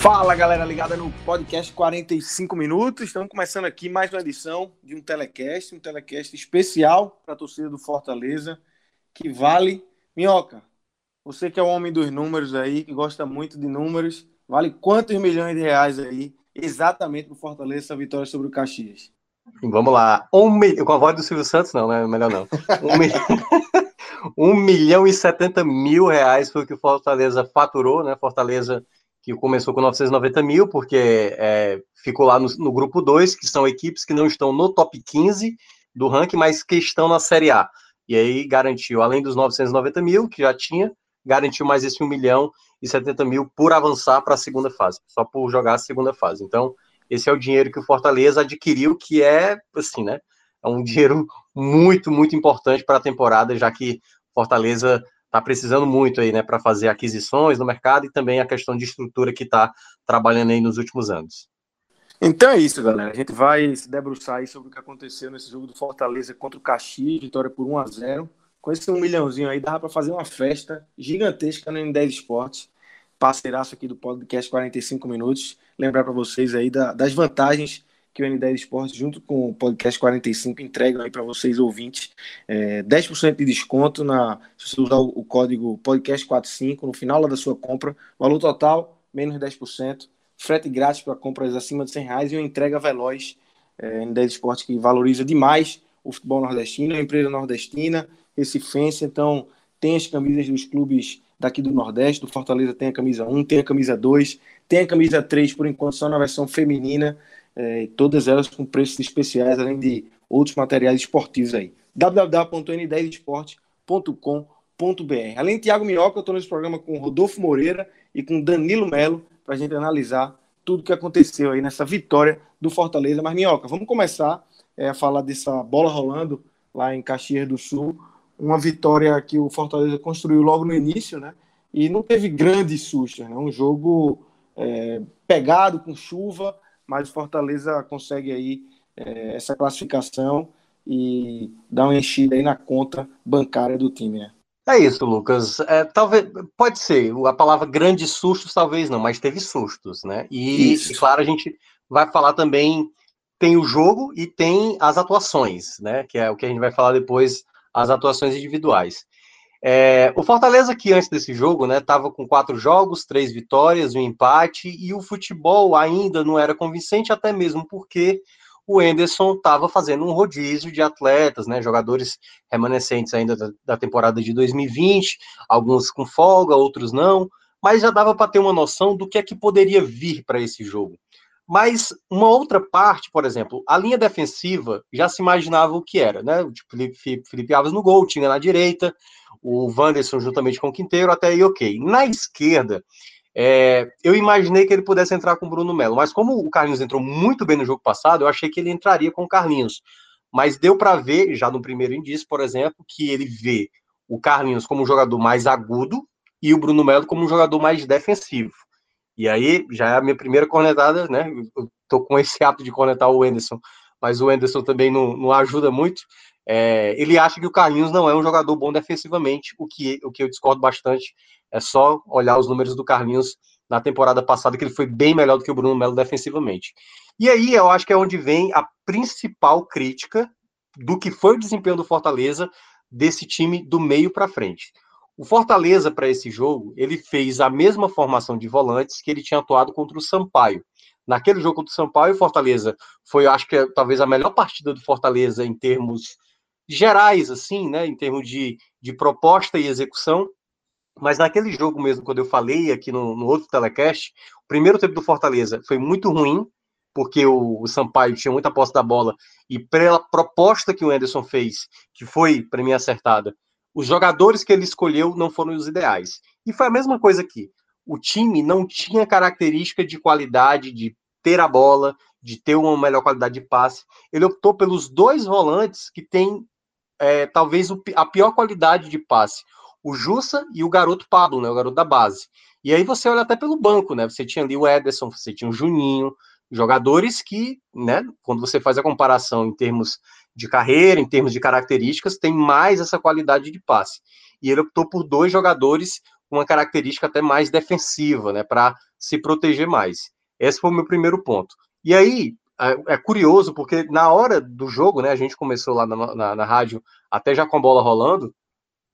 Fala galera ligada no podcast 45 minutos. Estamos começando aqui mais uma edição de um telecast, um telecast especial para a torcida do Fortaleza, que vale. Minhoca, você que é o homem dos números aí, que gosta muito de números, vale quantos milhões de reais aí exatamente para o Fortaleza essa vitória sobre o Caxias? Vamos lá. Um. Com a voz do Silvio Santos, não, né? Melhor não. Um, um milhão e setenta mil reais foi o que o Fortaleza faturou, né? Fortaleza que começou com 990 mil, porque é, ficou lá no, no grupo 2, que são equipes que não estão no top 15 do ranking, mas que estão na Série A. E aí garantiu, além dos 990 mil, que já tinha, garantiu mais esse 1 milhão e 70 mil por avançar para a segunda fase, só por jogar a segunda fase. Então, esse é o dinheiro que o Fortaleza adquiriu, que é, assim, né? É um dinheiro muito, muito importante para a temporada, já que Fortaleza está precisando muito aí, né, para fazer aquisições no mercado e também a questão de estrutura que está trabalhando aí nos últimos anos. Então é isso, galera. A gente vai se debruçar aí sobre o que aconteceu nesse jogo do Fortaleza contra o Caxias, vitória por 1 a 0 Com esse um milhãozinho aí, dava para fazer uma festa gigantesca no N10 Esportes, parceiraço aqui do podcast 45 Minutos. Lembrar para vocês aí da, das vantagens que o N10 Esportes, junto com o Podcast 45, entregam aí para vocês ouvintes. É, 10% de desconto na, se você usar o, código Podcast45 no final da sua compra. Valor total, menos 10%. Frete grátis para compras acima de 100 reais e uma entrega veloz. É, N10 Esportes que valoriza demais o futebol nordestino, uma empresa nordestina, recifense, então tem as camisas dos clubes daqui do Nordeste, do Fortaleza tem a camisa 1, tem a camisa 2, tem a camisa 3, por enquanto só na versão feminina é, todas elas com preços especiais, além de outros materiais esportivos aí. www.n10esporte.com.br Além de Tiago Minhoca, eu estou nesse programa com Rodolfo Moreira e com Danilo Melo para a gente analisar tudo que aconteceu aí nessa vitória do Fortaleza. Mas, Minhoca, vamos começar é, a falar dessa bola rolando lá em Caxias do Sul. Uma vitória que o Fortaleza construiu logo no início, né? E não teve grandes sustos, né? Um jogo é, pegado com chuva, mas o Fortaleza consegue aí é, essa classificação e dar uma enchida aí na conta bancária do time, né? É isso, Lucas. É, talvez pode ser a palavra grandes sustos, talvez não, mas teve sustos, né? E, e, claro, a gente vai falar também tem o jogo e tem as atuações, né? Que é o que a gente vai falar depois, as atuações individuais. É, o Fortaleza, que antes desse jogo, né, estava com quatro jogos, três vitórias, um empate, e o futebol ainda não era convincente, até mesmo porque o Enderson estava fazendo um rodízio de atletas, né, jogadores remanescentes ainda da, da temporada de 2020, alguns com folga, outros não, mas já dava para ter uma noção do que é que poderia vir para esse jogo. Mas uma outra parte, por exemplo, a linha defensiva já se imaginava o que era, né? Tipo, Felipe, Felipe Alves no gol, tinha na direita, o Wanderson juntamente com o Quinteiro, até aí ok. Na esquerda, é, eu imaginei que ele pudesse entrar com o Bruno Melo, mas como o Carlinhos entrou muito bem no jogo passado, eu achei que ele entraria com o Carlinhos. Mas deu para ver, já no primeiro indício, por exemplo, que ele vê o Carlinhos como um jogador mais agudo e o Bruno Melo como um jogador mais defensivo. E aí já é a minha primeira cornetada, né? Eu tô com esse hábito de cornetar o Enderson, mas o Enderson também não, não ajuda muito. É, ele acha que o Carlinhos não é um jogador bom defensivamente, o que, o que eu discordo bastante. É só olhar os números do Carlinhos na temporada passada, que ele foi bem melhor do que o Bruno Melo defensivamente. E aí eu acho que é onde vem a principal crítica do que foi o desempenho do Fortaleza desse time do meio para frente. O Fortaleza, para esse jogo, ele fez a mesma formação de volantes que ele tinha atuado contra o Sampaio. Naquele jogo contra o Sampaio, o Fortaleza foi, acho que, talvez a melhor partida do Fortaleza em termos gerais, assim, né, em termos de, de proposta e execução. Mas naquele jogo mesmo, quando eu falei aqui no, no outro telecast, o primeiro tempo do Fortaleza foi muito ruim, porque o, o, Sampaio tinha muita posse da bola, e pela proposta que o Anderson fez, que foi, para mim, acertada, os jogadores que ele escolheu não foram os ideais. E foi a mesma coisa aqui. O time não tinha característica de qualidade, de ter a bola, de ter uma melhor qualidade de passe. Ele optou pelos dois volantes que têm é, talvez o, a pior qualidade de passe. O Jussa e o garoto Pablo, né, o garoto da base. E aí você olha até pelo banco, né? Você tinha ali o Ederson, você tinha o Juninho, jogadores que, né, quando você faz a comparação em termos de carreira, em termos de características, tem mais essa qualidade de passe. E ele optou por dois jogadores com uma característica até mais defensiva, né, para se proteger mais. Esse foi o meu primeiro ponto. E aí, é, é curioso, porque na hora do jogo, né, a gente começou lá na, na, na rádio, até já com a bola rolando,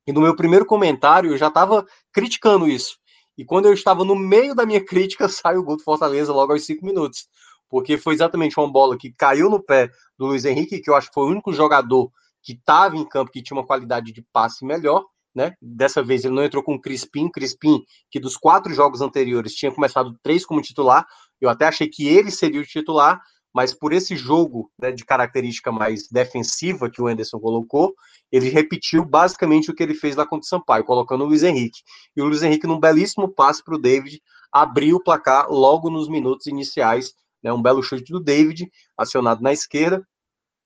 e no meu primeiro comentário eu já estava criticando isso. E quando eu estava no meio da minha crítica, sai o gol do Fortaleza logo aos cinco minutos. Porque foi exatamente uma bola que caiu no pé do Luiz Henrique, que eu acho que foi o único jogador que estava em campo que tinha uma qualidade de passe melhor. Né? Dessa vez ele não entrou com o Crispim, Crispim, que dos quatro jogos anteriores tinha começado três como titular. Eu até achei que ele seria o titular, mas por esse jogo né, de característica mais defensiva que o Anderson colocou, ele repetiu basicamente o que ele fez lá contra o Sampaio, colocando o Luiz Henrique. E o Luiz Henrique, num belíssimo passe para o David, abriu o placar logo nos minutos iniciais, né, um belo chute do David, acionado na esquerda.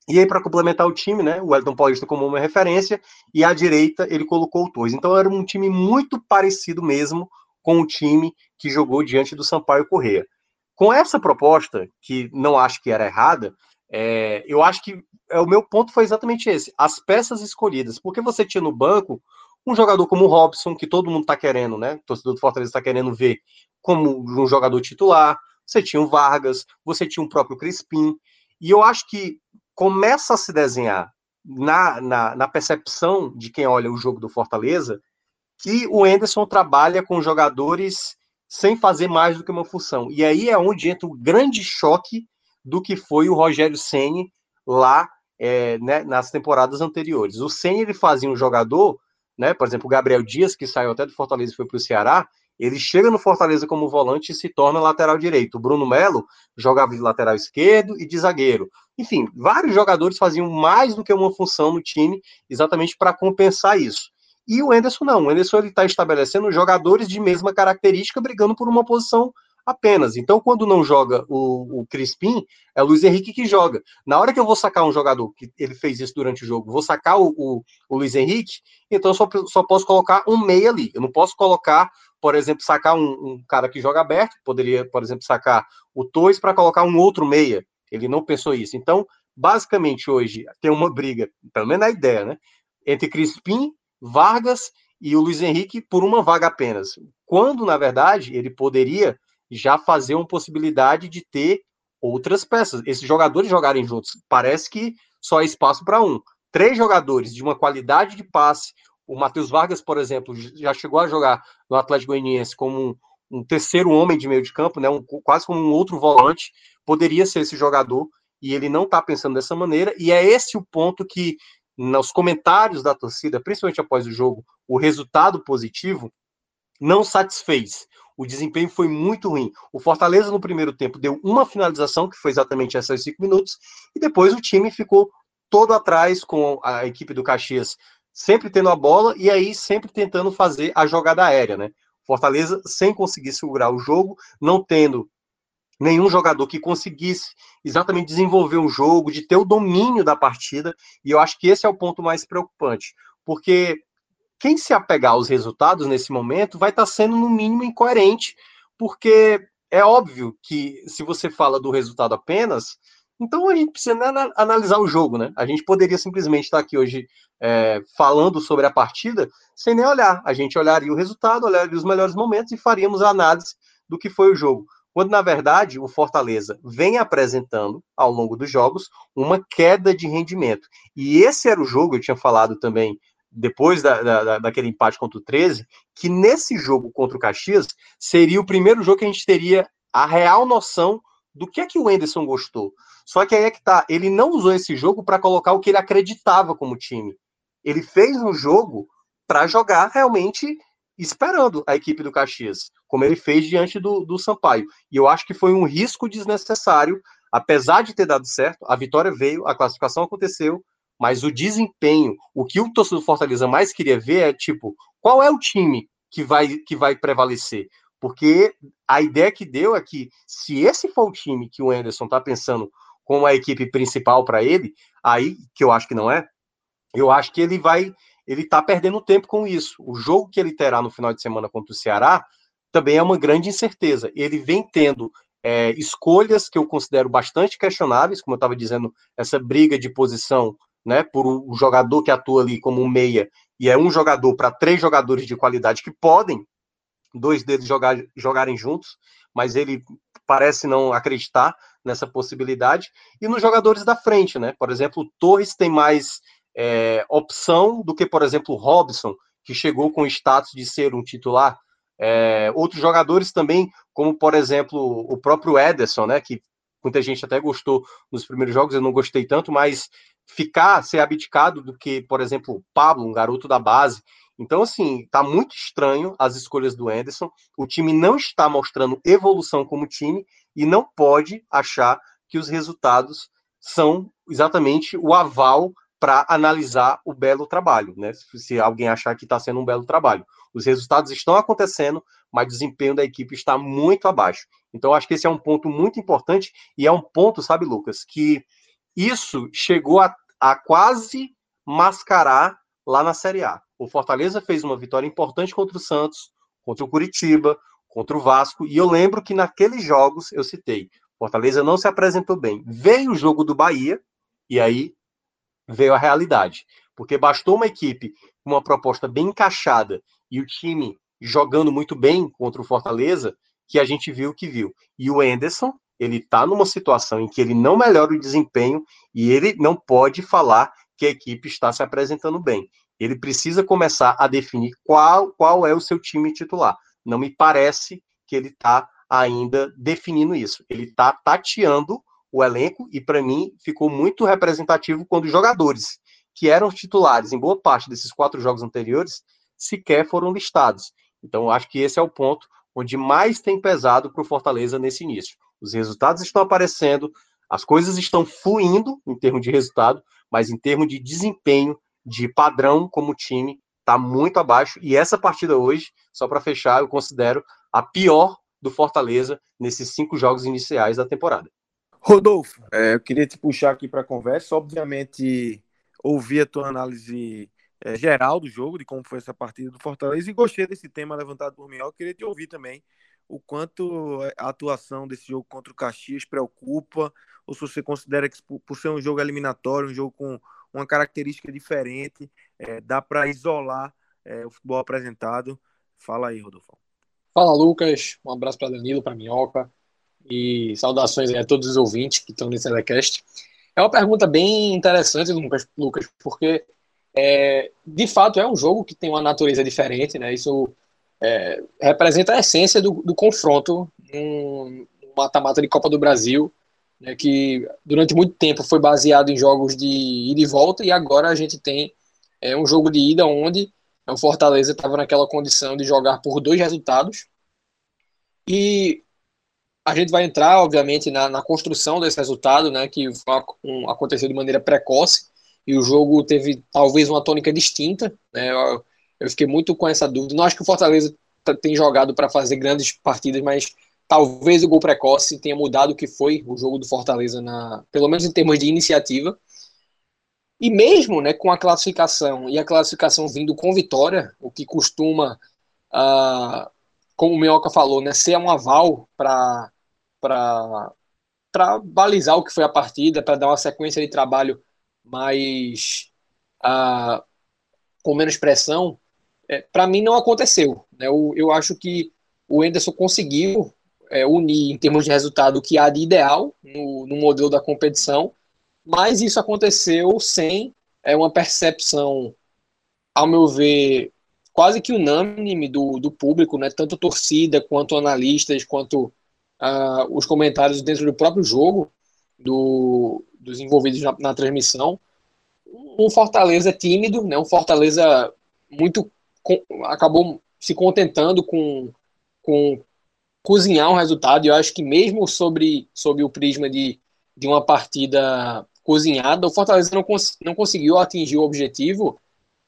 E aí, para complementar o time, né, o Elton Paulista como uma referência, e à direita ele colocou o Torres. Então era um time muito parecido mesmo com o time que jogou diante do Sampaio Correia. Com essa proposta, que não acho que era errada, é, eu acho que é, o meu ponto foi exatamente esse: as peças escolhidas. Porque você tinha no banco um jogador como o Robson, que todo mundo está querendo, né? O torcedor do Fortaleza está querendo ver como um jogador titular. Você tinha o Vargas, você tinha o próprio Crispim. E eu acho que começa a se desenhar na, na, na percepção de quem olha o jogo do Fortaleza que o Enderson trabalha com jogadores sem fazer mais do que uma função. E aí é onde entra o grande choque do que foi o Rogério Ceni lá é, né, nas temporadas anteriores. O Ceni ele fazia um jogador, né, por exemplo, o Gabriel Dias, que saiu até do Fortaleza e foi para o Ceará, ele chega no Fortaleza como volante e se torna lateral direito. O Bruno Melo jogava de lateral esquerdo e de zagueiro. Enfim, vários jogadores faziam mais do que uma função no time, exatamente para compensar isso. E o Enderson não. O Enderson está estabelecendo jogadores de mesma característica brigando por uma posição apenas. Então, quando não joga o, o Crispim, é o Luiz Henrique que joga. Na hora que eu vou sacar um jogador, que ele fez isso durante o jogo, vou sacar o, o, o Luiz Henrique, então eu só, só posso colocar um meia ali. Eu não posso colocar, por exemplo, sacar um, um cara que joga aberto, poderia, por exemplo, sacar o Tois para colocar um outro meia. Ele não pensou isso. Então, basicamente, hoje tem uma briga, pelo menos na ideia, né? Entre Crispim Vargas e o Luiz Henrique por uma vaga apenas. Quando, na verdade, ele poderia já fazer uma possibilidade de ter outras peças. Esses jogadores jogarem juntos. Parece que só há espaço para um. Três jogadores de uma qualidade de passe. O Matheus Vargas, por exemplo, já chegou a jogar no Atlético Goianiense como um, um terceiro homem de meio de campo, né, um, quase como um outro volante. Poderia ser esse jogador e ele não está pensando dessa maneira. E é esse o ponto que nos comentários da torcida, principalmente após o jogo, o resultado positivo não satisfez. O desempenho foi muito ruim. O Fortaleza, no primeiro tempo, deu uma finalização, que foi exatamente essas cinco minutos, e depois o time ficou todo atrás com a equipe do Caxias sempre tendo a bola e aí sempre tentando fazer a jogada aérea, né? Fortaleza sem conseguir segurar o jogo, não tendo nenhum jogador que conseguisse exatamente desenvolver um jogo, de ter o domínio da partida, e eu acho que esse é o ponto mais preocupante, porque quem se apegar aos resultados nesse momento vai estar sendo, no mínimo, incoerente, porque é óbvio que se você fala do resultado apenas, então a gente precisa analisar o jogo, né? A gente poderia simplesmente estar aqui hoje é, falando sobre a partida sem nem olhar. A gente olharia o resultado, olharia os melhores momentos e faríamos a análise do que foi o jogo quando na verdade o Fortaleza vem apresentando ao longo dos jogos uma queda de rendimento. E esse era o jogo, eu tinha falado também depois da, da, daquele empate contra o 13, que nesse jogo contra o Caxias seria o primeiro jogo que a gente teria a real noção do que é que o Anderson gostou. Só que aí é que tá, ele não usou esse jogo para colocar o que ele acreditava como time. Ele fez um jogo para jogar realmente esperando a equipe do Caxias, como ele fez diante do, do Sampaio. E eu acho que foi um risco desnecessário, apesar de ter dado certo, a vitória veio, a classificação aconteceu, mas o desempenho, o que o torcedor do Fortaleza mais queria ver é tipo, qual é o time que vai que vai prevalecer? Porque a ideia que deu é que se esse for o time que o Anderson está pensando como a equipe principal para ele, aí que eu acho que não é, eu acho que ele vai ele está perdendo tempo com isso. O jogo que ele terá no final de semana contra o Ceará também é uma grande incerteza. Ele vem tendo é, escolhas que eu considero bastante questionáveis, como eu estava dizendo, essa briga de posição né, por um jogador que atua ali como um meia, e é um jogador para três jogadores de qualidade que podem, dois deles jogar, jogarem juntos, mas ele parece não acreditar nessa possibilidade. E nos jogadores da frente, né? Por exemplo, o Torres tem mais é, opção do que, por exemplo, o Robson, que chegou com o status de ser um titular. É, outros jogadores também, como por exemplo o próprio Ederson, né, que muita gente até gostou nos primeiros jogos, eu não gostei tanto, mas ficar, ser abdicado do que, por exemplo, o Pablo, um garoto da base. Então, assim, tá muito estranho as escolhas do Anderson. O time não está mostrando evolução como time e não pode achar que os resultados são exatamente o aval para analisar o belo trabalho, né? Se alguém achar que está sendo um belo trabalho. Os resultados estão acontecendo, mas o desempenho da equipe está muito abaixo. Então, acho que esse é um ponto muito importante e é um ponto, sabe, Lucas, que isso chegou a, a quase mascarar lá na Série A. O Fortaleza fez uma vitória importante contra o Santos, contra o Curitiba, contra o Vasco, e eu lembro que naqueles jogos eu citei, Fortaleza não se apresentou bem. Veio o jogo do Bahia, e aí veio a realidade. Porque bastou uma equipe com uma proposta bem encaixada e o time jogando muito bem contra o Fortaleza, que a gente viu o que viu. E o Enderson, ele está numa situação em que ele não melhora o desempenho e ele não pode falar que a equipe está se apresentando bem. Ele precisa começar a definir qual, qual é o seu time titular. Não me parece que ele está ainda definindo isso. Ele está tateando o elenco, e para mim ficou muito representativo quando os jogadores, que eram titulares em boa parte desses quatro jogos anteriores, sequer foram listados. Então, acho que esse é o ponto onde mais tem pesado para o Fortaleza nesse início. Os resultados estão aparecendo, as coisas estão fluindo em termos de resultado, mas em termos de desempenho, de padrão como time, está muito abaixo. E essa partida hoje, só para fechar, eu considero a pior do Fortaleza nesses cinco jogos iniciais da temporada. Rodolfo, é, eu queria te puxar aqui para a conversa. Obviamente, ouvi a tua análise é, geral do jogo, de como foi essa partida do Fortaleza, e gostei desse tema levantado por mim. Eu queria te ouvir também o quanto a atuação desse jogo contra o Caxias preocupa, ou se você considera que, por ser um jogo eliminatório, um jogo com uma característica diferente, é, dá para isolar é, o futebol apresentado. Fala aí, Rodolfo. Fala, Lucas. Um abraço para Danilo, para Minhoca, e saudações a todos os ouvintes que estão nesse telecast. É uma pergunta bem interessante, Lucas, Lucas porque é, de fato é um jogo que tem uma natureza diferente, né? Isso é, representa a essência do, do confronto um mata-mata de Copa do Brasil, né, que durante muito tempo foi baseado em jogos de ida e volta, e agora a gente tem é, um jogo de ida onde o Fortaleza estava naquela condição de jogar por dois resultados. E a gente vai entrar, obviamente, na, na construção desse resultado, né, que um, aconteceu de maneira precoce, e o jogo teve talvez uma tônica distinta, né, eu, eu fiquei muito com essa dúvida. Não acho que o Fortaleza tem jogado para fazer grandes partidas, mas talvez o gol precoce tenha mudado o que foi o jogo do Fortaleza, na, pelo menos em termos de iniciativa. E mesmo né, com a classificação, e a classificação vindo com vitória, o que costuma, uh, como o Minhoca falou, né, ser um aval para para balizar o que foi a partida, para dar uma sequência de trabalho mais uh, com menos pressão, é, para mim não aconteceu. Né? Eu, eu acho que o Enderson conseguiu é, unir em termos de resultado o que há de ideal no, no modelo da competição, mas isso aconteceu sem é, uma percepção, ao meu ver, quase que unânime do, do público, né? tanto torcida quanto analistas, quanto uh, os comentários dentro do próprio jogo do, dos envolvidos na, na, transmissão. Um Fortaleza tímido, né? um Fortaleza muito. Com, acabou se contentando com, com cozinhar um resultado. Eu acho que, mesmo sobre, sobre o prisma de, de uma partida cozinhada, o Fortaleza não, cons não conseguiu atingir o objetivo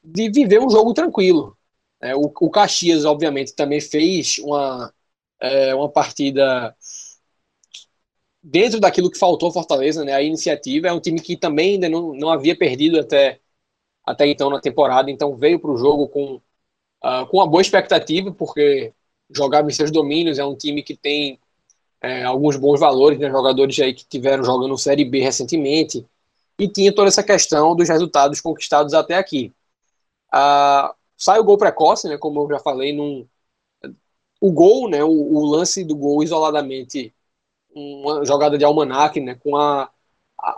de viver um jogo tranquilo. É, o, o Caxias, obviamente, também fez uma, é, uma partida dentro daquilo que faltou ao Fortaleza, né? A iniciativa é um time que também ainda não, não havia perdido até, até então na temporada, então veio para o jogo com, uh, com uma boa expectativa, porque jogava em seus domínios, é um time que tem é, alguns bons valores, né? Jogadores aí que tiveram jogando Série B recentemente, e tinha toda essa questão dos resultados conquistados até aqui. Uh, sai o gol precoce, né? Como eu já falei, num, o gol, né, o, o, lance do gol isoladamente, uma jogada de almanac, né, com a,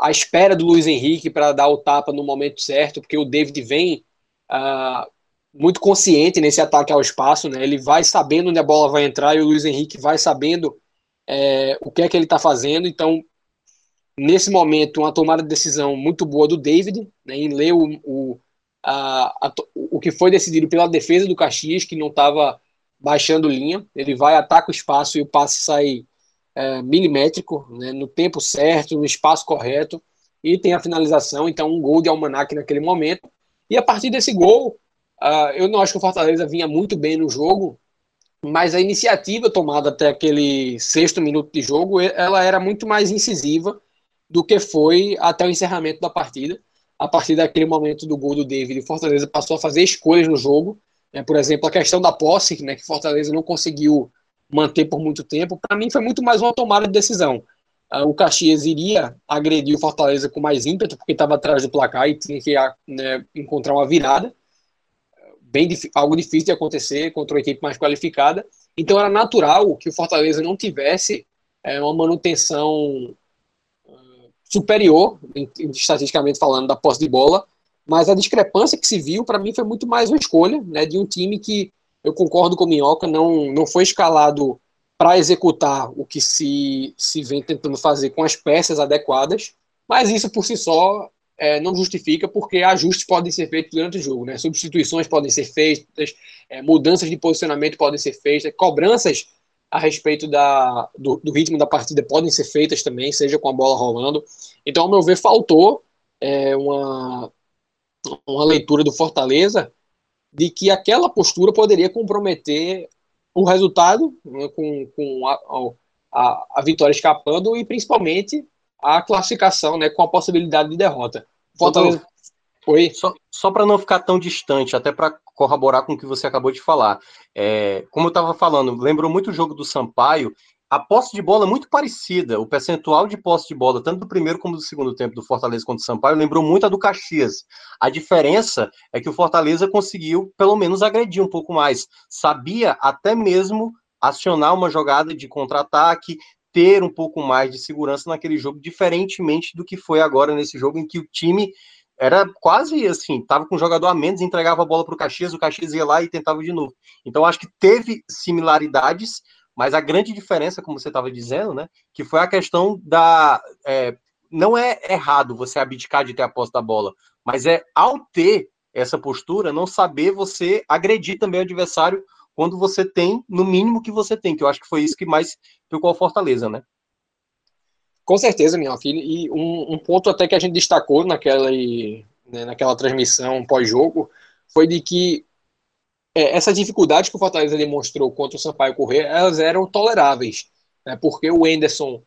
a, espera do Luiz Henrique para dar o tapa no momento certo, porque o David vem uh, muito consciente nesse ataque ao espaço, né, ele vai sabendo onde a bola vai entrar e o Luiz Henrique vai sabendo é, o que é que ele está fazendo, então nesse momento uma tomada de decisão muito boa do David, né, em ler o, o, a, a, o que foi decidido pela defesa do Caxias, que não estava baixando linha, ele vai, ataca o espaço e o passe sai é, milimétrico, né, no tempo certo, no espaço correto, e tem a finalização, então um gol de Almanac naquele momento. E a partir desse gol, uh, eu não acho que o Fortaleza vinha muito bem no jogo, mas a iniciativa tomada até aquele sexto minuto de jogo, ela era muito mais incisiva do que foi até o encerramento da partida. A partir daquele momento do gol do David, o Fortaleza passou a fazer escolhas no jogo, é, por exemplo, a questão da posse, né, que Fortaleza não conseguiu manter por muito tempo, para mim foi muito mais uma tomada de decisão. Uh, o Caxias iria agredir o Fortaleza com mais ímpeto, porque estava atrás do placar e tinha que né, encontrar uma virada. Bem, algo difícil de acontecer contra uma equipe mais qualificada. Então era natural que o Fortaleza não tivesse é, uma manutenção superior, estatisticamente falando, da posse de bola, mas a discrepância que se viu, para mim, foi muito mais uma escolha né, de um time que, eu concordo com o Minhoca, não, não foi escalado para executar o que se, se vem tentando fazer com as peças adequadas, mas isso por si só é, não justifica, porque ajustes podem ser feitos durante o jogo, né? substituições podem ser feitas, é, mudanças de posicionamento podem ser feitas, cobranças a respeito da, do, do, ritmo da partida podem ser feitas também, seja com a bola rolando. Então, ao meu ver, faltou é, uma, uma leitura do Fortaleza de que aquela postura poderia comprometer o resultado, né, com, com a, a, a, vitória escapando e principalmente a classificação, né, com a possibilidade de derrota. Fortaleza. Oi. Só, só para não ficar tão distante, até para corroborar com o que você acabou de falar. É, como eu estava falando, lembrou muito o jogo do Sampaio a posse de bola é muito parecida. O percentual de posse de bola, tanto do primeiro como do segundo tempo do Fortaleza contra o Sampaio, lembrou muito a do Caxias. A diferença é que o Fortaleza conseguiu, pelo menos, agredir um pouco mais. Sabia até mesmo acionar uma jogada de contra-ataque, ter um pouco mais de segurança naquele jogo, diferentemente do que foi agora nesse jogo, em que o time era quase assim, estava com um jogador a menos, entregava a bola para o Caxias, o Caxias ia lá e tentava de novo. Então, acho que teve similaridades, mas a grande diferença, como você estava dizendo, né, que foi a questão da. É, não é errado você abdicar de ter a posse da bola, mas é ao ter essa postura, não saber você agredir também o adversário quando você tem, no mínimo que você tem, que eu acho que foi isso que mais ficou a Fortaleza, né? Com certeza, minha filha. E um, um, ponto até que a gente destacou naquela, né, naquela transmissão pós-jogo foi de que é, essa dificuldade que o Fortaleza demonstrou contra o Sampaio Corrêa, elas eram toleráveis, né, porque o Enderson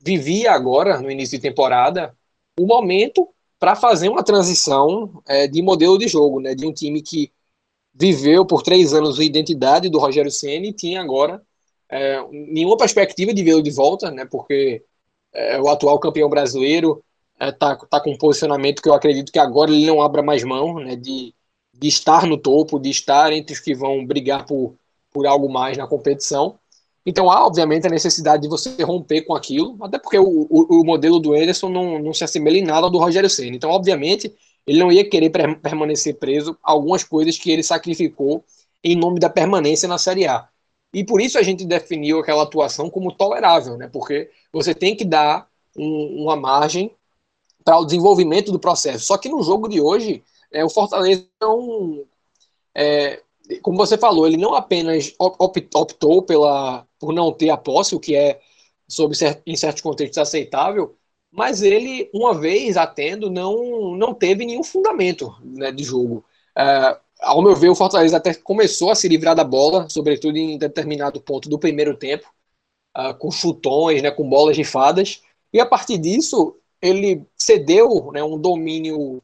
vivia agora, no início de temporada, o momento para fazer uma transição é, de modelo de jogo, né, de um time que viveu por três anos a identidade do Rogério Ceni e tinha agora é, nenhuma perspectiva de vê-lo de volta, né, porque é, o atual campeão brasileiro está é, tá com um posicionamento que eu acredito que agora ele não abra mais mão né, de de estar no topo, de estar entre os que vão brigar por, por algo mais na competição. Então há, obviamente, a necessidade de você romper com aquilo, até porque o, o, o modelo do Ederson não, não se assemelha em nada ao do Rogério Senna. Então, obviamente, ele não ia querer permanecer preso a algumas coisas que ele sacrificou em nome da permanência na Série A. e por isso a gente definiu aquela atuação como tolerável, né? Porque você tem que dar um, uma margem para o desenvolvimento do processo. Só que no jogo de hoje, é, o Fortaleza não, é, como você falou, ele não apenas optou pela, por não ter a posse, o que é, sob em certos contextos, aceitável, mas ele, uma vez atendo, não, não teve nenhum fundamento né, de jogo. É, ao meu ver, o Fortaleza até começou a se livrar da bola, sobretudo em determinado ponto do primeiro tempo, uh, com chutões, né, com bolas rifadas, e a partir disso ele cedeu né, um domínio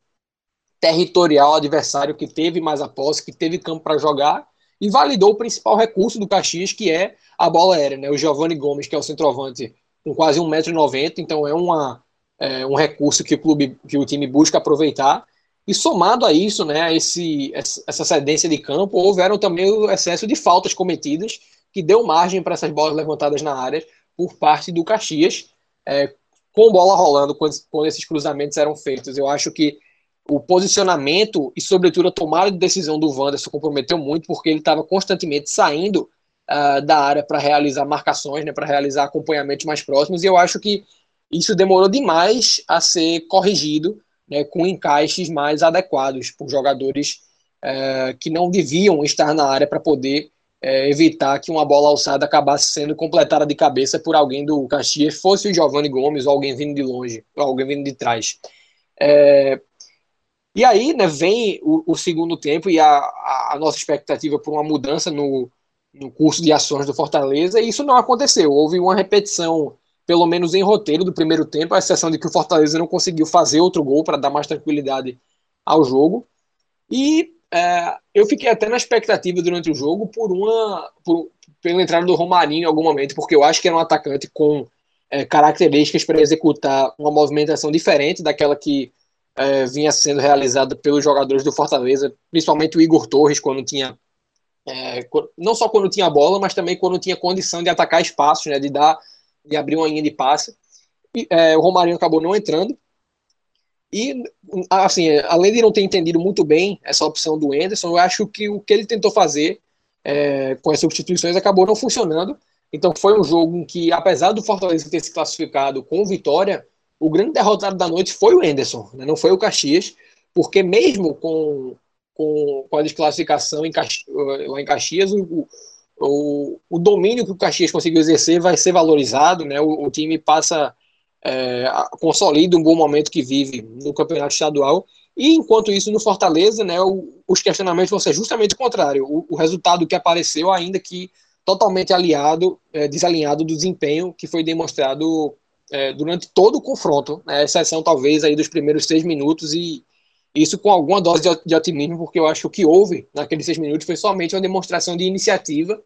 territorial adversário que teve mais a posse, que teve campo para jogar, e validou o principal recurso do Caxias, que é a bola aérea. Né? O Giovanni Gomes, que é o centroavante com quase 1,90m, então é, uma, é um recurso que o clube, que o time busca aproveitar. E somado a isso, né, esse, essa cedência de campo, houveram também o excesso de faltas cometidas, que deu margem para essas bolas levantadas na área por parte do Caxias, é, com bola rolando quando, quando esses cruzamentos eram feitos. Eu acho que o posicionamento e, sobretudo, a tomada de decisão do Wanderson comprometeu muito, porque ele estava constantemente saindo uh, da área para realizar marcações, né, para realizar acompanhamentos mais próximos, e eu acho que isso demorou demais a ser corrigido né, com encaixes mais adequados por jogadores é, que não deviam estar na área para poder é, evitar que uma bola alçada acabasse sendo completada de cabeça por alguém do Caxias, fosse o Giovanni Gomes ou alguém vindo de longe, ou alguém vindo de trás. É, e aí né, vem o, o segundo tempo e a, a, nossa expectativa por uma mudança no, no curso de ações do Fortaleza, e isso não aconteceu. Houve uma repetição pelo menos em roteiro do primeiro tempo, a exceção de que o Fortaleza não conseguiu fazer outro gol para dar mais tranquilidade ao jogo. E é, eu fiquei até na expectativa durante o jogo por uma por, pela entrada do Romarinho em algum momento, porque eu acho que era um atacante com é, características para executar uma movimentação diferente daquela que é, vinha sendo realizada pelos jogadores do Fortaleza, principalmente o Igor Torres, quando tinha. É, não só quando tinha bola, mas também quando tinha condição de atacar espaços, né, de dar de abrir uma linha de passe. E, é, o Romarinho acabou não entrando. E, assim, além de não ter entendido muito bem essa opção do Anderson, eu acho que o que ele tentou fazer é, com as substituições acabou não funcionando. Então foi um jogo em que, apesar do Fortaleza ter se classificado com vitória, o grande derrotado da noite foi o Anderson, né? não foi o Caxias, porque mesmo com, com, com a desclassificação em Caxias, lá em Caxias, o, o, o domínio que o Caxias conseguiu exercer vai ser valorizado, né? O, o time passa é, consolida um bom momento que vive no campeonato estadual. E enquanto isso, no Fortaleza, né, o, os questionamentos vão ser justamente o contrário. O, o, resultado que apareceu, ainda que totalmente aliado, é, desalinhado do desempenho que foi demonstrado é, durante todo o confronto, né, exceção talvez aí dos primeiros seis minutos e isso com alguma dose de, otimismo, porque eu acho que o que houve naqueles seis minutos foi somente uma demonstração de iniciativa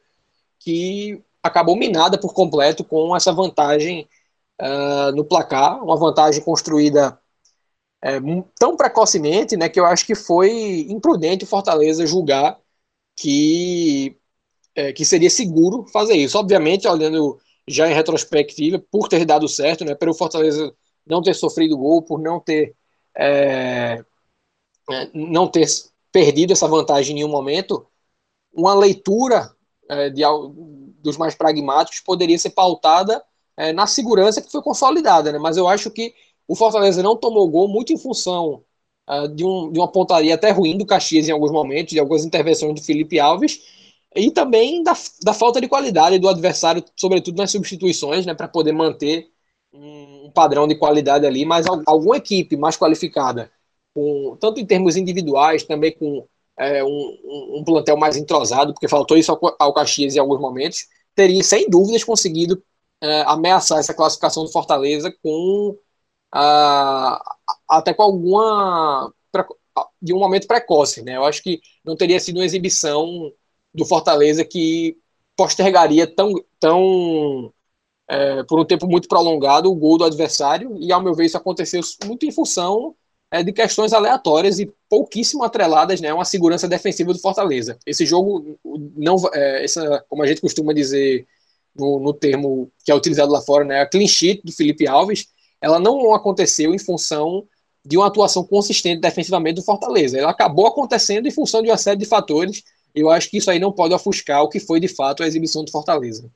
que acabou minada por completo com essa vantagem uh, no placar, uma vantagem construída uh, tão precocemente, né, que eu acho que foi imprudente o Fortaleza julgar que, uh, que seria seguro fazer isso. Obviamente, olhando já em retrospectiva, por ter dado certo, né, pelo Fortaleza não ter sofrido gol, por não ter é, é, não ter perdido essa vantagem em nenhum momento, uma leitura é, de, dos mais pragmáticos poderia ser pautada é, na segurança que foi consolidada, né? Mas eu acho que o Fortaleza não tomou gol muito em função é, de, um, de uma pontaria até ruim do Caxias em alguns momentos, de algumas intervenções do Felipe Alves, e também da, da falta de qualidade do adversário, sobretudo nas substituições, né, para poder manter um, padrão de qualidade ali, mas alguma equipe mais qualificada com, tanto em termos individuais, também com é, um, um, plantel mais entrosado, porque faltou isso ao, ao Caxias em alguns momentos, teria sem dúvidas conseguido é, ameaçar essa classificação do Fortaleza com até com alguma de um momento precoce, né? Eu acho que não teria sido uma exibição do Fortaleza que postergaria tão, tão é, por um tempo muito prolongado o gol do adversário e ao meu ver isso aconteceu muito em função é, de questões aleatórias e pouquíssimo atreladas, né, uma segurança defensiva do Fortaleza. Esse jogo não, é, essa, como a gente costuma dizer no, no, termo que é utilizado lá fora, né, a clean sheet do Felipe Alves, ela não aconteceu em função de uma atuação consistente defensivamente do Fortaleza. Ela acabou acontecendo em função de uma série de fatores, Eu acho que isso aí não pode ofuscar o que foi de fato a exibição do Fortaleza.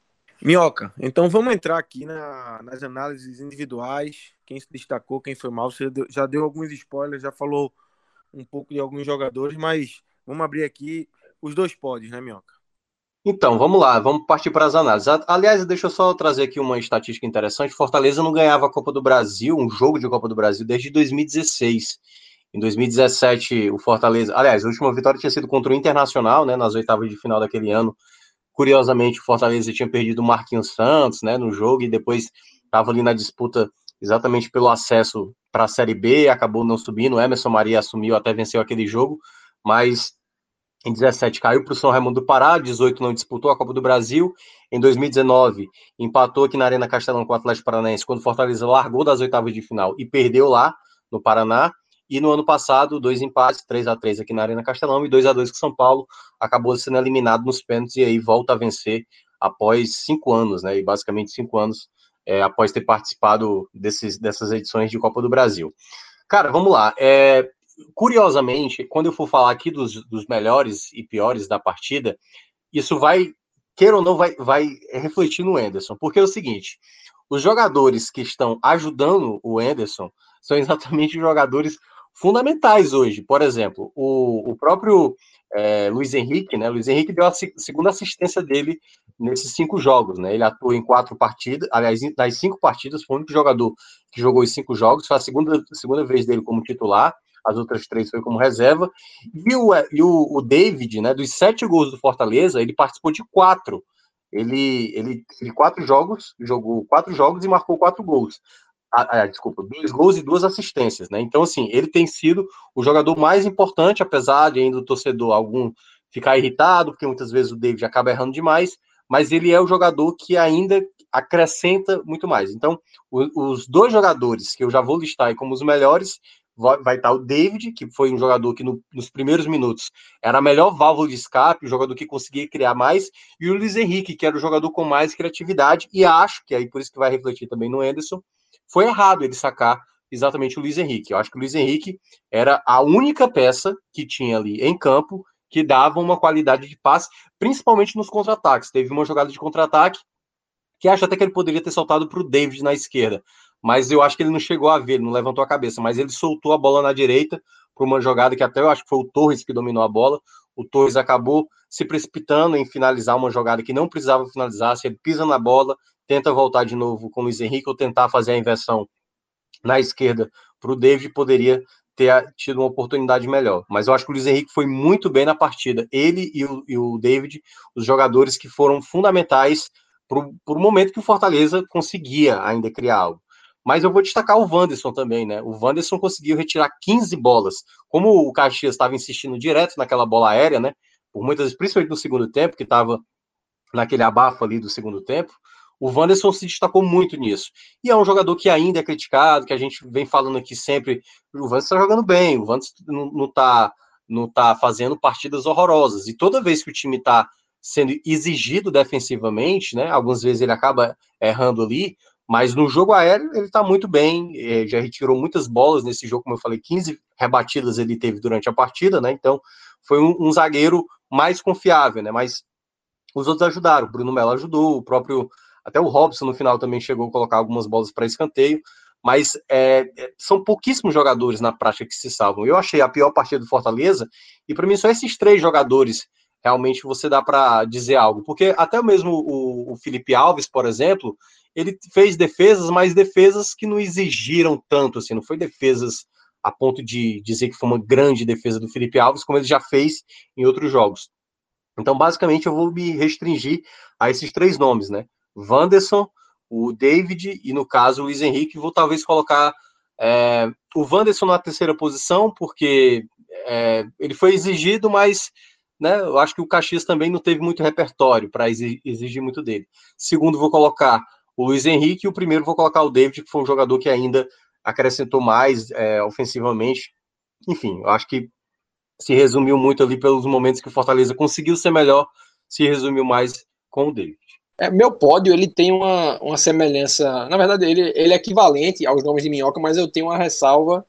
Minhoca, então vamos entrar aqui na, nas análises individuais. Quem se destacou, quem foi mal. Você deu, já deu alguns spoilers, já falou um pouco de alguns jogadores, mas vamos abrir aqui os dois pódios, né, Minhoca? Então, vamos lá, vamos partir para as análises. Aliás, deixa eu só trazer aqui uma estatística interessante. Fortaleza não ganhava a Copa do Brasil, um jogo de Copa do Brasil, desde 2016. Em 2017, o Fortaleza. Aliás, a última vitória tinha sido contra o Internacional, né, nas oitavas de final daquele ano. Curiosamente, o Fortaleza tinha perdido o Marquinhos Santos, né, no jogo, e depois estava ali na disputa exatamente pelo acesso para a Série B, acabou não subindo. O Emerson Maria assumiu, até venceu aquele jogo, mas em 17 caiu para o São Raimundo do Pará, 18 não disputou a Copa do Brasil, em 2019 empatou aqui na Arena Castelão com o Atlético Paranaense, quando o Fortaleza largou das oitavas de final e perdeu lá no Paraná, e no ano passado, dois empates, 3 a 3 aqui na Arena Castelão e 2 a 2 com São Paulo, acabou sendo eliminado nos pênaltis e aí volta a vencer após cinco anos, né, e basicamente cinco anos é, após ter participado desses, dessas edições de Copa do Brasil. Cara, vamos lá, é, curiosamente, quando eu for falar aqui dos, dos melhores e piores da partida, isso vai, queira ou não, vai, vai refletir no Enderson, porque é o seguinte, os jogadores que estão ajudando o Enderson são exatamente jogadores fundamentais hoje. Por exemplo, o, o próprio é, Luiz Henrique, né? Luiz Henrique deu a segunda assistência dele nesses cinco jogos, né? Ele atuou em quatro partidas, aliás, das cinco partidas, foi o único jogador que jogou em cinco jogos, foi a segunda, segunda vez dele como titular as outras três foi como reserva. E o, e o, o David, né, dos sete gols do Fortaleza, ele participou de quatro. Ele, ele, ele quatro jogos, jogou quatro jogos e marcou quatro gols. Ah, ah, desculpa, dois gols e duas assistências, né? Então, assim, ele tem sido o jogador mais importante, apesar de ainda o torcedor algum ficar irritado, porque muitas vezes o David acaba errando demais, mas ele é o jogador que ainda acrescenta muito mais. Então, o, os dois jogadores que eu já vou listar aí como os melhores vai estar o David, que foi um jogador que no, nos primeiros minutos era a melhor válvula de escape, o jogador que conseguia criar mais, e o Luiz Henrique, que era o jogador com mais criatividade, e acho que aí por isso que vai refletir também no Anderson, foi errado ele sacar exatamente o Luiz Henrique. Eu acho que o Luiz Henrique era a única peça que tinha ali em campo que dava uma qualidade de passe, principalmente nos contra-ataques. Teve uma jogada de contra-ataque que acho até que ele poderia ter soltado para o David na esquerda, mas eu acho que ele não chegou a ver, ele não levantou a cabeça, mas ele soltou a bola na direita para uma jogada que até eu acho que foi o Torres que dominou a bola. O Torres acabou se precipitando em finalizar uma jogada que não precisava finalizar, se ele pisa na bola, tenta voltar de novo com o Luiz Henrique ou tentar fazer a inversão na esquerda para o David, poderia ter tido uma oportunidade melhor. Mas eu acho que o Luiz Henrique foi muito bem na partida. Ele e o, e o David, os jogadores que foram fundamentais para o momento que o Fortaleza conseguia ainda criar algo. Mas eu vou destacar o Wanderson também, né? O Wanderson conseguiu retirar 15 bolas. Como o Caxias estava insistindo direto naquela bola aérea, né? Por muitas vezes, principalmente no segundo tempo, que estava naquele abafo ali do segundo tempo, o Wanderson se destacou muito nisso. E é um jogador que ainda é criticado, que a gente vem falando aqui sempre. O Wanderson está jogando bem, o Wanderson não está não tá fazendo partidas horrorosas. E toda vez que o time está sendo exigido defensivamente, né? Algumas vezes ele acaba errando ali, mas no jogo aéreo ele está muito bem, eh, já retirou muitas bolas nesse jogo, como eu falei, 15 rebatidas ele teve durante a partida, né? Então foi um, um zagueiro mais confiável, né? Mas os outros ajudaram, o Bruno Melo ajudou, o próprio até o Robson no final também chegou a colocar algumas bolas para escanteio, mas é, são pouquíssimos jogadores na prática que se salvam. Eu achei a pior partida do Fortaleza, e para mim só esses três jogadores realmente você dá para dizer algo, porque até mesmo o, o Felipe Alves, por exemplo, ele fez defesas, mas defesas que não exigiram tanto, assim, não foi defesas a ponto de dizer que foi uma grande defesa do Felipe Alves, como ele já fez em outros jogos. Então, basicamente, eu vou me restringir a esses três nomes, né? Wanderson, o David e, no caso, o Luiz Henrique. Vou talvez colocar é, o Wanderson na terceira posição, porque é, ele foi exigido, mas né, eu acho que o Caxias também não teve muito repertório para exigir muito dele. Segundo, vou colocar o Luiz Henrique, e o primeiro vou colocar o David, que foi um jogador que ainda acrescentou mais é, ofensivamente. Enfim, eu acho que se resumiu muito ali pelos momentos que o Fortaleza conseguiu ser melhor, se resumiu mais com o David. É, meu pódio ele tem uma, uma semelhança, na verdade ele, ele é equivalente aos nomes de Minhoca, mas eu tenho uma ressalva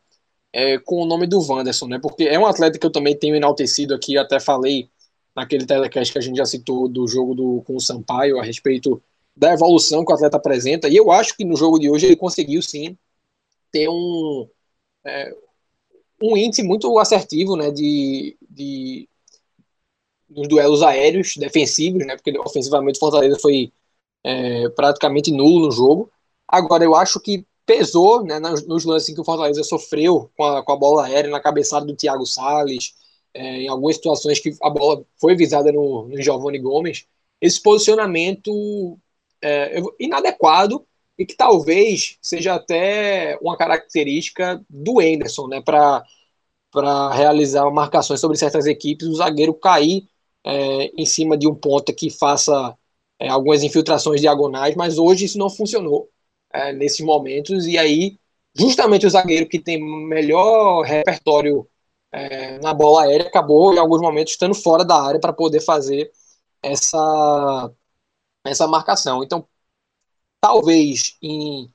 é, com o nome do Wanderson, né? Porque é um atleta que eu também tenho enaltecido aqui, até falei naquele telecast que a gente já citou do jogo do, com o Sampaio a respeito da evolução que o atleta apresenta. E eu acho que no jogo de hoje ele conseguiu sim ter um, é, um índice muito assertivo né, de, de, nos duelos aéreos defensivos, né, porque ofensivamente o Fortaleza foi é, praticamente nulo no jogo. Agora, eu acho que pesou né, nos, lances que o Fortaleza sofreu com a, com a bola aérea, na cabeçada do Thiago Salles, é, em algumas situações que a bola foi visada no, no Giovanni Gomes, esse posicionamento é, inadequado e que talvez seja até uma característica do Anderson, né, para realizar marcações sobre certas equipes, o zagueiro cair é, em cima de um ponta que faça é, algumas infiltrações diagonais, mas hoje isso não funcionou é, nesses momentos, e aí justamente o zagueiro que tem melhor repertório é, na bola aérea acabou em alguns momentos estando fora da área para poder fazer essa, essa marcação. Então, talvez em,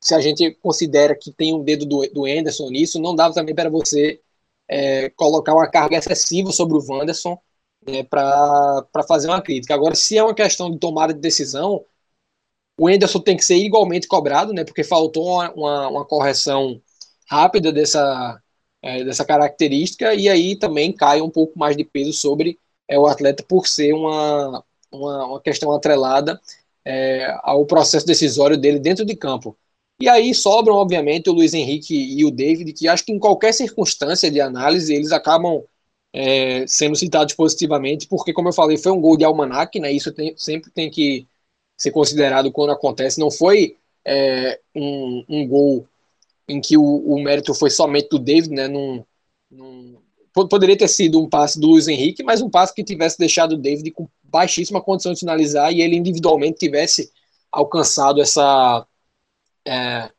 se a gente considera que tem um dedo do, do Anderson nisso, não dava também para você é, colocar uma carga excessiva sobre o Wanderson né, para fazer uma crítica. Agora, se é uma questão de tomada de decisão, o Anderson tem que ser igualmente cobrado, né, porque faltou uma, uma, uma correção rápida dessa, é, dessa característica, e aí também cai um pouco mais de peso sobre é, o atleta por ser uma, uma, uma questão atrelada é, ao processo decisório dele dentro de campo. E aí sobram, obviamente, o Luiz Henrique e o David, que acho que em qualquer circunstância de análise eles acabam é, sendo citados positivamente, porque, como eu falei, foi um gol de almanac, né? Isso tem, sempre tem que ser considerado quando acontece. Não foi é, um, um, gol em que o, o, mérito foi somente do David, né? Num, num, poderia ter sido um passe do Luiz Henrique, mas um passe que tivesse deixado o David com baixíssima condição de finalizar e ele individualmente tivesse alcançado essa, é,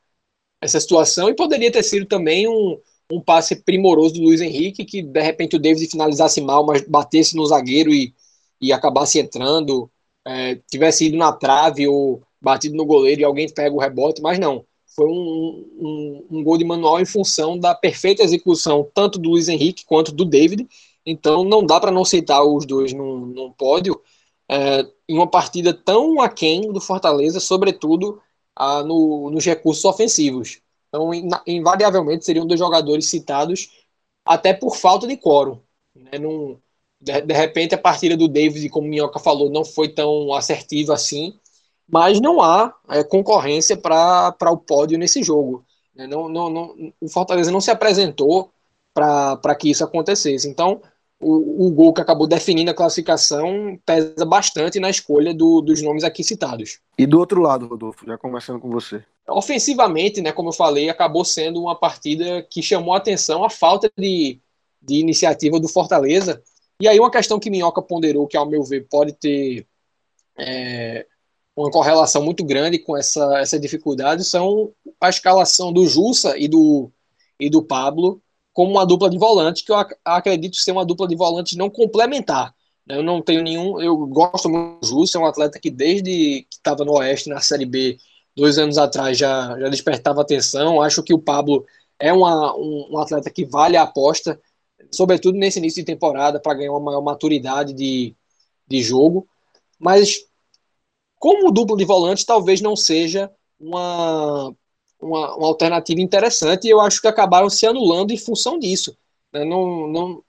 essa situação. E poderia ter sido também um, um passe primoroso do Luiz Henrique, que de repente o David finalizasse mal, mas batesse no zagueiro e, e acabasse entrando, é, tivesse ido na trave ou batido no goleiro e alguém pega o rebote, mas não. Foi um, um, um gol de manual em função da perfeita execução tanto do Luiz Henrique quanto do David. Então não dá para não citar os dois num, num pódio é, em uma partida tão aquém do Fortaleza, sobretudo ah, no, nos recursos ofensivos. Então, invariavelmente, seriam dois jogadores citados até por falta de quórum. Né? De, de, repente, a partida do David, como o Minhoca falou, não foi tão assertiva assim, mas não há é, concorrência para o pódio nesse jogo. Né? Não, não, não, o Fortaleza não se apresentou para que isso acontecesse. Então, o, o, gol que acabou definindo a classificação pesa bastante na escolha do, dos nomes aqui citados. E do outro lado, Rodolfo, já conversando com você. Ofensivamente, né, como eu falei, acabou sendo uma partida que chamou a atenção a falta de, de iniciativa do Fortaleza. E aí uma questão que Minhoca ponderou, que ao meu ver pode ter é, uma correlação muito grande com essa, essa dificuldade, são a escalação do Jussa e do, e do Pablo como uma dupla de volante, que eu ac acredito ser uma dupla de volantes não complementar. Né? Eu não tenho nenhum. Eu gosto muito do Justo, é um atleta que desde que estava no Oeste, na Série B, dois anos atrás, já, já despertava atenção. Acho que o Pablo é uma, um, um atleta que vale a aposta, sobretudo nesse início de temporada, para ganhar uma maior maturidade de, de jogo. Mas, como dupla de volante, talvez não seja uma uma, uma alternativa interessante e eu acho que acabaram se anulando em função disso. Né? Não, não,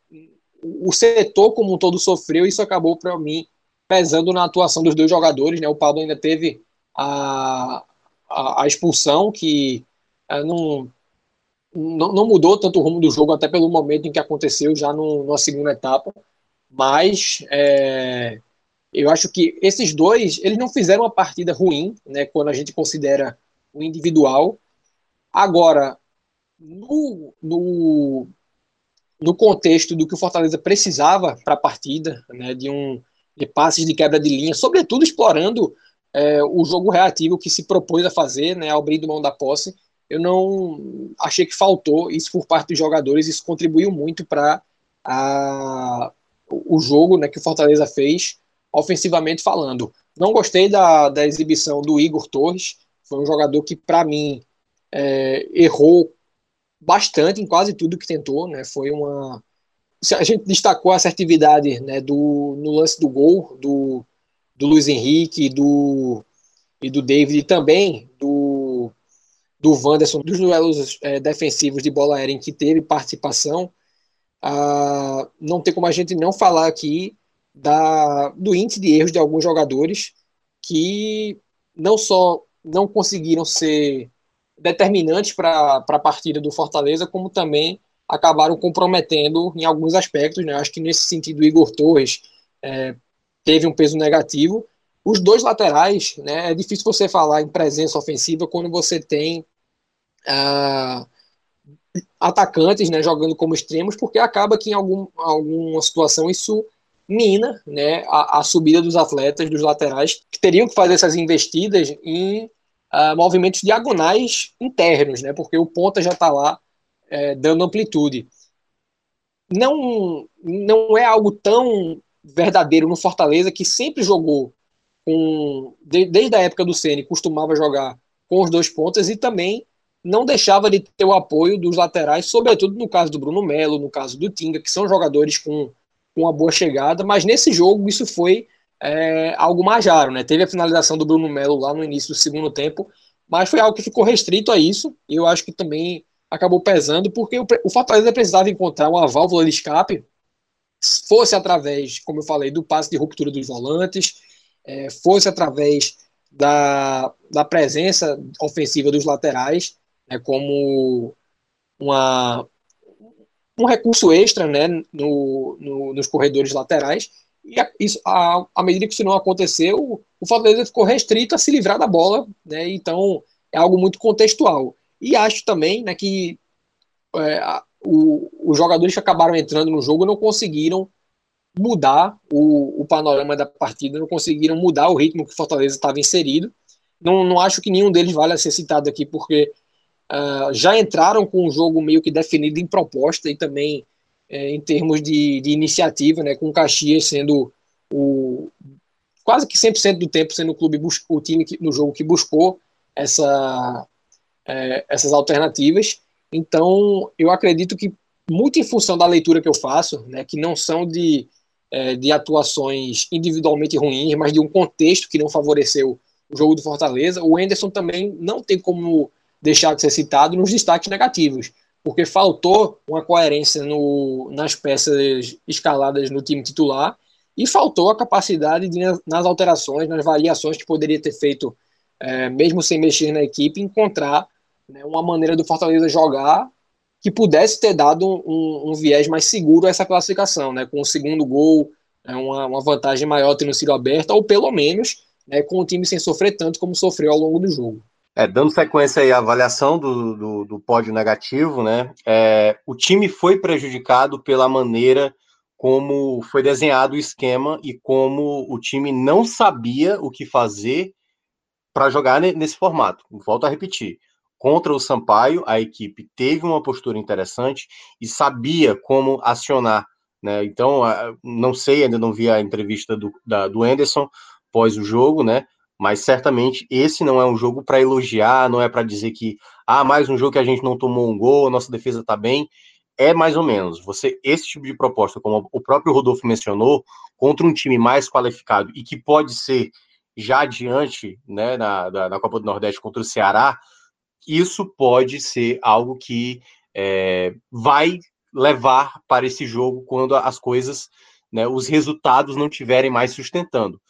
o setor como um todo sofreu e isso acabou para mim pesando na atuação dos dois jogadores. Né? O Pablo ainda teve a, a, a expulsão que é, não, não, não, mudou tanto o rumo do jogo, até pelo momento em que aconteceu já no, na segunda etapa. Mas é, eu acho que esses dois, eles não fizeram uma partida ruim, né, quando a gente considera o individual. Agora, no, no, no contexto do que o Fortaleza precisava para a partida, né, de um de passes de quebra de linha, sobretudo explorando é, o jogo reativo que se propôs a fazer, né, abrindo mão da posse, eu não achei que faltou isso por parte dos jogadores, isso contribuiu muito para o jogo né, que o Fortaleza fez, ofensivamente falando. Não gostei da, da exibição do Igor Torres, foi um jogador que, para mim, é, errou bastante em quase tudo que tentou, né? Foi uma, a gente destacou a assertividade né, do, no lance do gol do, do Luiz Henrique do, e do David e também do, do Wanderson, dos duelos é, defensivos de bola aérea em que teve participação, ah, não tem como a gente não falar aqui da, do índice de erros de alguns jogadores que não só não conseguiram ser determinantes para a partida do Fortaleza, como também acabaram comprometendo em alguns aspectos. Né? Acho que nesse sentido Igor Torres é, teve um peso negativo. Os dois laterais, né, é difícil você falar em presença ofensiva quando você tem ah, atacantes né, jogando como extremos, porque acaba que em algum, alguma situação isso mina né, a, a, subida dos atletas, dos laterais, que teriam que fazer essas investidas em uh, movimentos diagonais internos, né, porque o ponta já está lá é, dando amplitude. Não, não é algo tão verdadeiro no Fortaleza, que sempre jogou com. De, desde a época do Ceni costumava jogar com os dois pontas e também não deixava de ter o apoio dos laterais, sobretudo no caso do Bruno Melo, no caso do Tinga, que são jogadores com com uma boa chegada, mas nesse jogo isso foi é, algo majaro, né? Teve a finalização do Bruno Melo lá no início do segundo tempo, mas foi algo que ficou restrito a isso, e eu acho que também acabou pesando, porque o, o Fortaleza precisava encontrar uma válvula de escape, fosse através, como eu falei, do passe de ruptura dos volantes, é, fosse através da, da presença ofensiva dos laterais, né, como uma, um recurso extra né, no, no, nos corredores laterais. E a, isso, a, a medida que isso não aconteceu, o Fortaleza ficou restrito a se livrar da bola, né, então é algo muito contextual. E acho também né, que é, a, o, os jogadores que acabaram entrando no jogo não conseguiram mudar o, o, panorama da partida, não conseguiram mudar o ritmo que o Fortaleza estava inserido. Não, não acho que nenhum deles vale ser citado aqui, porque uh, já entraram com o jogo meio que definido em proposta e também é, em termos de, de, iniciativa, né, com o Caxias sendo o quase que 100% do tempo sendo o clube o time que, no jogo que buscou essa, é, essas alternativas. Então, eu acredito que muito em função da leitura que eu faço, né, que não são de, é, de atuações individualmente ruins, mas de um contexto que não favoreceu o jogo do Fortaleza, o Enderson também não tem como deixar de ser citado nos destaques negativos, porque faltou uma coerência no, nas peças escaladas no time titular e faltou a capacidade de, nas alterações, nas variações que poderia ter feito, é, mesmo sem mexer na equipe, encontrar né, uma maneira do Fortaleza jogar que pudesse ter dado um, um, viés mais seguro a essa classificação, né, com o segundo gol, é, uma, uma vantagem maior tendo sido aberta, ou pelo menos né, com o time sem sofrer tanto como sofreu ao longo do jogo. É, dando sequência aí à avaliação do, do, do pódio negativo, né? É, o time foi prejudicado pela maneira como foi desenhado o esquema e como o time não sabia o que fazer para jogar nesse formato. Volto a repetir. Contra o Sampaio, a equipe teve uma postura interessante e sabia como acionar. Né? Então, não sei, ainda não vi a entrevista do, da, do Anderson pós o jogo, né? mas certamente esse não é um jogo para elogiar, não é para dizer que ah, mais um jogo que a gente não tomou um gol, nossa defesa está bem. É mais ou menos. Você esse tipo de proposta, como o próprio Rodolfo mencionou, contra um time mais qualificado e que pode ser já adiante, né, na, na, na Copa do Nordeste contra o Ceará, isso pode ser algo que é, vai levar para esse jogo quando as coisas, né, os resultados não tiverem mais sustentando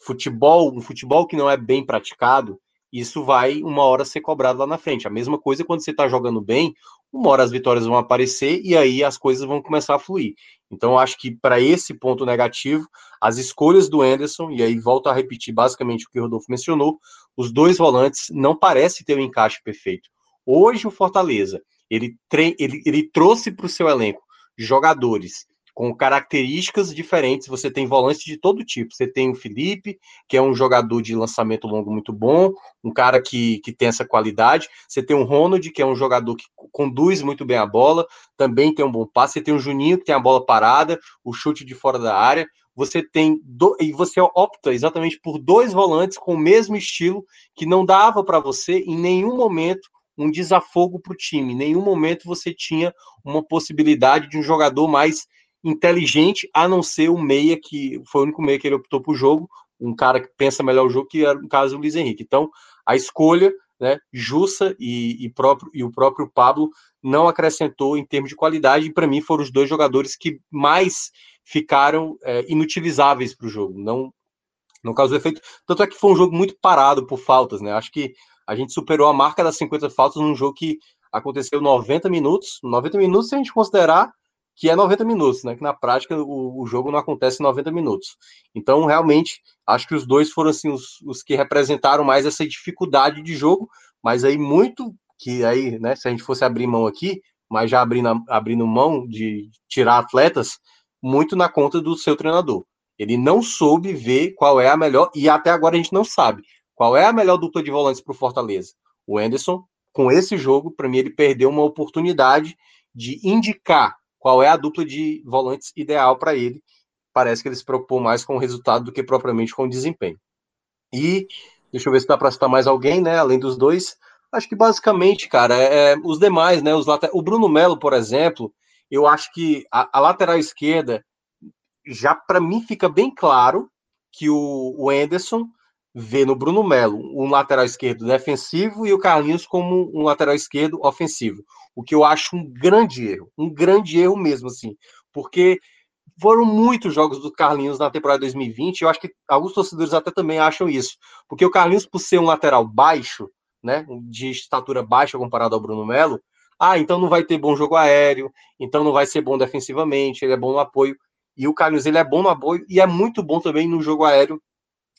futebol, um futebol que não é bem praticado, isso vai uma hora ser cobrado lá na frente. A mesma coisa quando você está jogando bem, uma hora as vitórias vão aparecer e aí as coisas vão começar a fluir. Então, acho que para esse ponto negativo, as escolhas do Anderson, e aí volto a repetir basicamente o que o Rodolfo mencionou, os dois volantes não parecem ter o um encaixe perfeito. Hoje, o Fortaleza, ele, ele, ele trouxe para o seu elenco jogadores com características diferentes. Você tem volantes de todo tipo. Você tem o Felipe, que é um jogador de lançamento longo muito bom, um cara que, que tem essa qualidade. Você tem o Ronald, que é um jogador que conduz muito bem a bola, também tem um bom passe. Você tem o Juninho, que tem a bola parada, o chute de fora da área. Você tem do... e você opta exatamente por dois volantes com o mesmo estilo que não dava para você em nenhum momento um desafogo para o time. Em nenhum momento você tinha uma possibilidade de um jogador mais inteligente, a não ser o meia que foi o único meia que ele optou por jogo, um cara que pensa melhor o jogo, que era no caso o Luiz Henrique. Então, a escolha, né, Jussa e, e, próprio, e o próprio Pablo não acrescentou em termos de qualidade, e para mim foram os dois jogadores que mais ficaram é, inutilizáveis para o jogo, não, não causou efeito. Tanto é que foi um jogo muito parado por faltas, né? Acho que a gente superou a marca das 50 faltas num jogo que aconteceu 90 minutos. 90 minutos, se a gente considerar que é 90 minutos, né? Que na prática o, o jogo não acontece em 90 minutos. Então, realmente, acho que os dois foram assim os, os que representaram mais essa dificuldade de jogo, mas aí muito que aí, né, se a gente fosse abrir mão aqui, mas já abrindo, abrindo mão de tirar atletas, muito na conta do seu treinador. Ele não soube ver qual é a melhor, e até agora a gente não sabe qual é a melhor dupla de volantes para o Fortaleza. O Anderson, com esse jogo, para mim, ele perdeu uma oportunidade de indicar qual é a dupla de volantes ideal para ele. Parece que ele se preocupou mais com o resultado do que propriamente com o desempenho. E deixa eu ver se dá para citar mais alguém, né? Além dos dois. Acho que basicamente, cara, é, é os demais, né? Os later... O Bruno Melo, por exemplo, eu acho que a, a lateral esquerda já para mim fica bem claro que o, o Anderson vê no Bruno Melo um lateral esquerdo defensivo e o Carlinhos como um lateral esquerdo ofensivo. O que eu acho um grande erro, um grande erro mesmo, assim, porque foram muitos jogos do Carlinhos na temporada 2020, eu acho que alguns torcedores até também acham isso, porque o Carlinhos, por ser um lateral baixo, né, de estatura baixa comparado ao Bruno Melo, ah, então não vai ter bom jogo aéreo, então não vai ser bom defensivamente, ele é bom no apoio, e o Carlinhos ele é bom no apoio e é muito bom também no jogo aéreo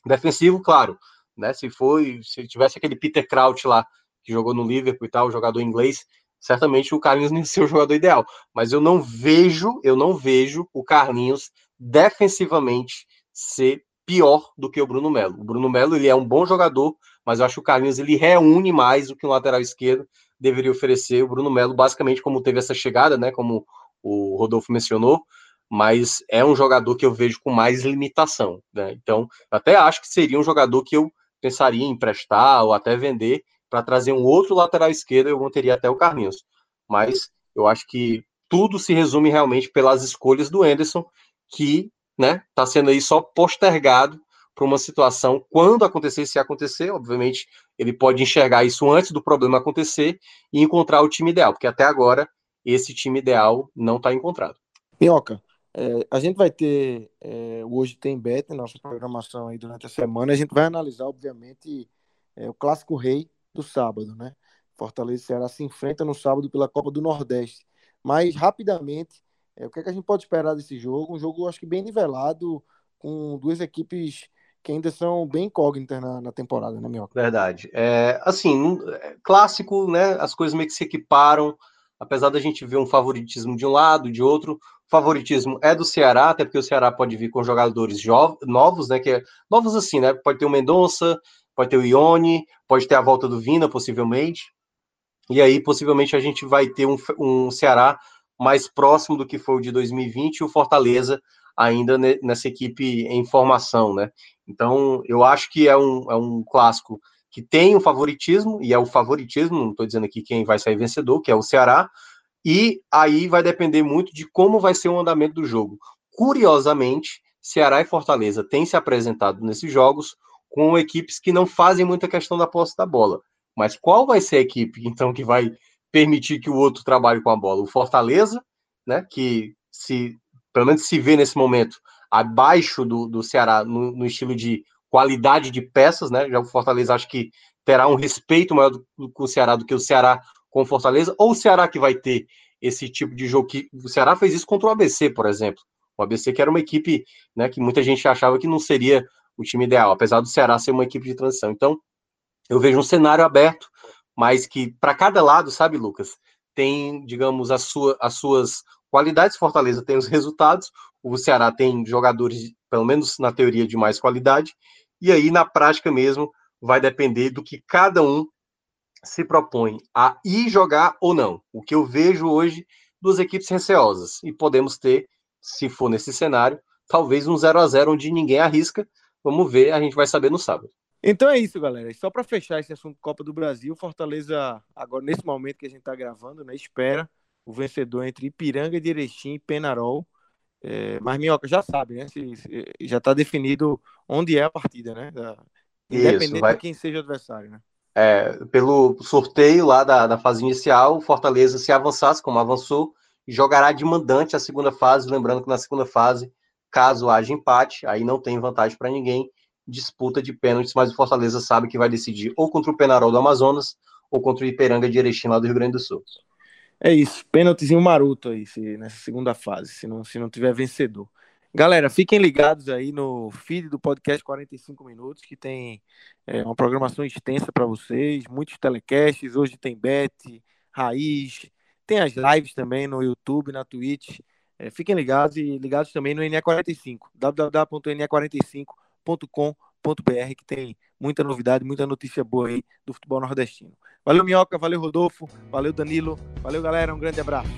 defensivo, claro, né, se foi, se tivesse aquele Peter Kraut lá, que jogou no Liverpool e tal, jogador inglês, certamente o Carlinhos nem ser o jogador ideal, mas eu não vejo, eu não vejo o Carlinhos defensivamente ser pior do que o Bruno Melo. O Bruno Melo ele é um bom jogador, mas eu acho que o Carlinhos ele reúne mais do que o lateral esquerdo deveria oferecer. O Bruno Melo basicamente como teve essa chegada, né, como o Rodolfo mencionou, mas é um jogador que eu vejo com mais limitação, né? Então, até acho que seria um jogador que eu pensaria em emprestar ou até vender para trazer um outro lateral esquerdo, eu manteria até o Carlinhos. Mas eu acho que tudo se resume realmente pelas escolhas do Anderson, que né, está sendo aí só postergado para uma situação quando acontecer, se acontecer, obviamente ele pode enxergar isso antes do problema acontecer e encontrar o time ideal, porque até agora esse time ideal não está encontrado. Minhoca, é, a gente vai ter é, hoje tem bet nossa programação aí durante a semana, a gente vai analisar obviamente é, o clássico rei do sábado, né? Fortaleza e Ceará se enfrenta no sábado pela Copa do Nordeste. Mas, rapidamente, é, o que, é que a gente pode esperar desse jogo? Um jogo, acho que bem nivelado, com duas equipes que ainda são bem incógnitas na, na temporada, né, Minhoca? Verdade. É, assim, é, clássico, né? As coisas meio que se equiparam, apesar da gente ver um favoritismo de um lado, de outro. O favoritismo é do Ceará, até porque o Ceará pode vir com jogadores novos, né? Que é, novos assim, né? Pode ter o Mendonça, pode ter o Ione, pode ter a volta do Vina, possivelmente. E aí, possivelmente, a gente vai ter um, um Ceará mais próximo do que foi o de 2020 e o Fortaleza ainda nessa equipe em formação, né? Então, eu acho que é um, é um clássico que tem um favoritismo, e é o favoritismo, não estou dizendo aqui quem vai sair vencedor, que é o Ceará, e aí vai depender muito de como vai ser o andamento do jogo. Curiosamente, Ceará e Fortaleza têm se apresentado nesses jogos com equipes que não fazem muita questão da posse da bola. Mas qual vai ser a equipe, então, que vai permitir que o outro trabalhe com a bola? O Fortaleza, né, que se, pelo menos se vê nesse momento, abaixo do, do Ceará no, no estilo de qualidade de peças, né? Já o Fortaleza acho que terá um respeito maior do, com o Ceará do que o Ceará com Fortaleza, ou o Ceará que vai ter esse tipo de jogo que o Ceará fez isso contra o ABC, por exemplo. O ABC que era uma equipe, né, que muita gente achava que não seria o time ideal, apesar do Ceará ser uma equipe de transição. Então, eu vejo um cenário aberto, mas que para cada lado, sabe, Lucas, tem, digamos, a sua, as suas qualidades. Fortaleza tem os resultados, o Ceará tem jogadores, pelo menos na teoria, de mais qualidade, e aí na prática mesmo vai depender do que cada um se propõe a ir jogar ou não. O que eu vejo hoje, duas equipes receosas, e podemos ter, se for nesse cenário, talvez um 0 a 0 onde ninguém arrisca, Vamos ver, a gente vai saber no sábado. Então é isso, galera. Só para fechar esse assunto Copa do Brasil, Fortaleza, agora nesse momento que a gente está gravando, né, espera o vencedor entre Ipiranga de Erechim e Penarol. É, mas Minhoca já sabe, né? Se, se, já está definido onde é a partida, né? Da, independente Isso, vai... de quem seja o adversário, né? É, pelo sorteio lá da, da fase inicial, o Fortaleza, se avançasse, como avançou, jogará de mandante a segunda fase. Lembrando que na segunda fase, caso haja empate, aí não tem vantagem para ninguém, disputa de pênaltis, mas o Fortaleza sabe que vai decidir ou contra o Penarol do Amazonas ou contra o Iperanga de Erechim lá do Rio Grande do Sul. É isso, pênaltizinho maroto aí se, nessa segunda fase, se não, se não tiver vencedor. Galera, fiquem ligados aí no feed do podcast 45 Minutos, que tem é, uma programação extensa para vocês, muitos telecasts. Hoje tem Bet, Raiz, tem as lives também no YouTube, na Twitch. É, fiquem ligados e ligados também no NE45, www.ne45.com.br, que tem muita novidade, muita notícia boa aí do futebol nordestino. Valeu, Minhoca, valeu, Rodolfo, valeu, Danilo, valeu, galera, um grande abraço.